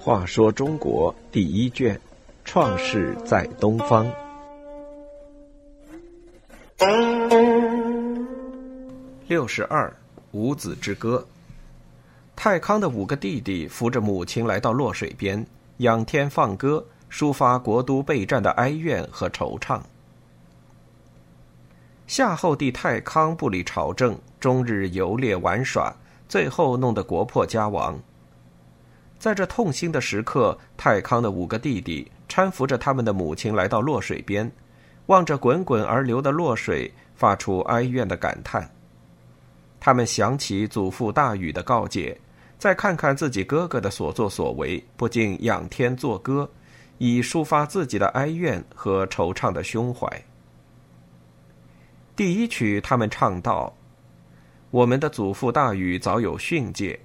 话说中国第一卷，创世在东方。六十二，五子之歌。太康的五个弟弟扶着母亲来到洛水边，仰天放歌，抒发国都备战的哀怨和惆怅。夏后帝太康不理朝政，终日游猎玩耍，最后弄得国破家亡。在这痛心的时刻，太康的五个弟弟搀扶着他们的母亲来到洛水边，望着滚滚而流的洛水，发出哀怨的感叹。他们想起祖父大禹的告诫，再看看自己哥哥的所作所为，不禁仰天作歌，以抒发自己的哀怨和惆怅的胸怀。第一曲，他们唱道：“我们的祖父大禹早有训诫，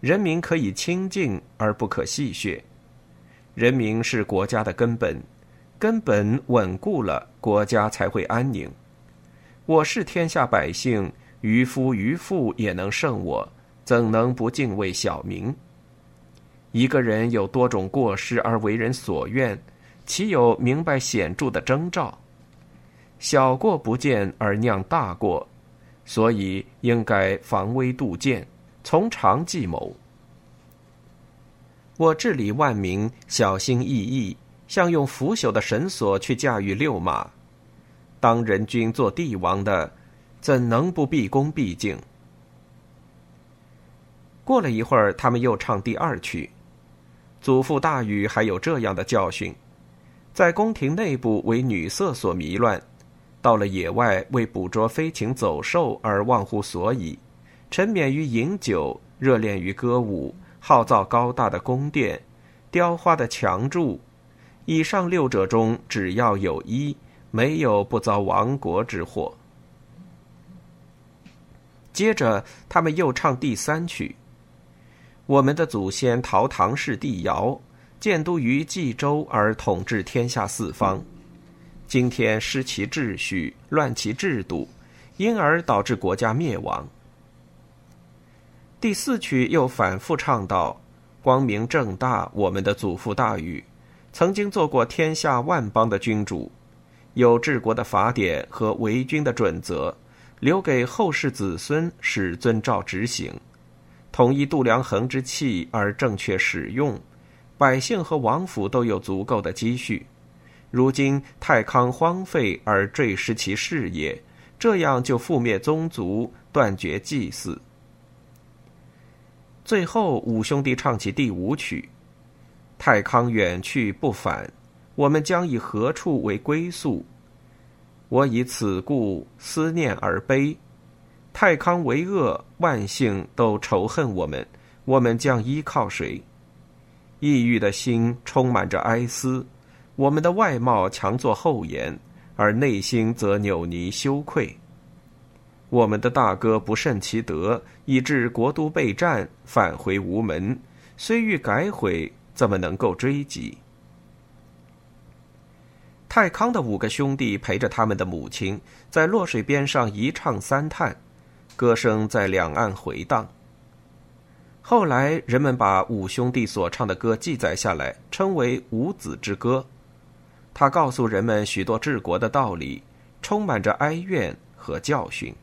人民可以清净而不可戏谑。人民是国家的根本，根本稳固了，国家才会安宁。我是天下百姓，渔夫渔妇也能胜我，怎能不敬畏小民？一个人有多种过失而为人所怨，岂有明白显著的征兆？”小过不见而酿大过，所以应该防微杜渐，从长计谋。我治理万民，小心翼翼，像用腐朽的绳索去驾驭六马。当人君做帝王的，怎能不毕恭毕敬？过了一会儿，他们又唱第二曲。祖父大禹还有这样的教训：在宫廷内部为女色所迷乱。到了野外，为捕捉飞禽走兽而忘乎所以，沉湎于饮酒，热恋于歌舞，好造高大的宫殿、雕花的墙柱。以上六者中，只要有一，没有不遭亡国之祸。接着，他们又唱第三曲：我们的祖先陶唐氏帝尧，建都于冀州，而统治天下四方。今天失其秩序，乱其制度，因而导致国家灭亡。第四曲又反复唱道：“光明正大，我们的祖父大禹，曾经做过天下万邦的君主，有治国的法典和为君的准则，留给后世子孙使遵照执行，统一度量衡之器而正确使用，百姓和王府都有足够的积蓄。”如今太康荒废而坠失其事业，这样就覆灭宗族，断绝祭祀。最后五兄弟唱起第五曲：太康远去不返，我们将以何处为归宿？我以此故思念而悲。太康为恶，万姓都仇恨我们，我们将依靠谁？抑郁的心充满着哀思。我们的外貌强作后颜，而内心则扭捏羞愧。我们的大哥不慎其德，以致国都备战，返回无门。虽欲改悔，怎么能够追及？太康的五个兄弟陪着他们的母亲，在洛水边上一唱三叹，歌声在两岸回荡。后来人们把五兄弟所唱的歌记载下来，称为《五子之歌》。他告诉人们许多治国的道理，充满着哀怨和教训。